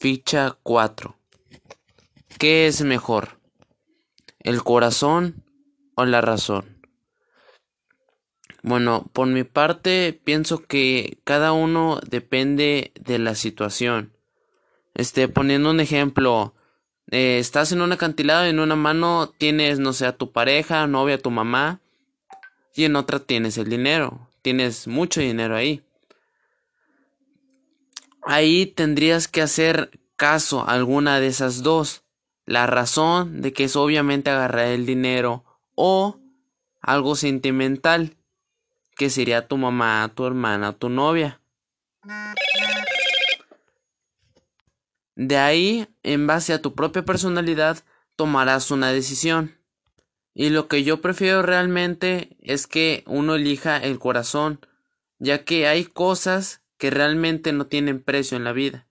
Ficha 4. ¿Qué es mejor? ¿El corazón o la razón? Bueno, por mi parte pienso que cada uno depende de la situación. Este, poniendo un ejemplo, eh, estás en un acantilado y en una mano tienes, no sé, a tu pareja, novia, tu mamá, y en otra tienes el dinero, tienes mucho dinero ahí. Ahí tendrías que hacer caso a alguna de esas dos. La razón de que es obviamente agarrar el dinero o algo sentimental que sería tu mamá, tu hermana, tu novia. De ahí, en base a tu propia personalidad, tomarás una decisión. Y lo que yo prefiero realmente es que uno elija el corazón, ya que hay cosas que realmente no tienen precio en la vida.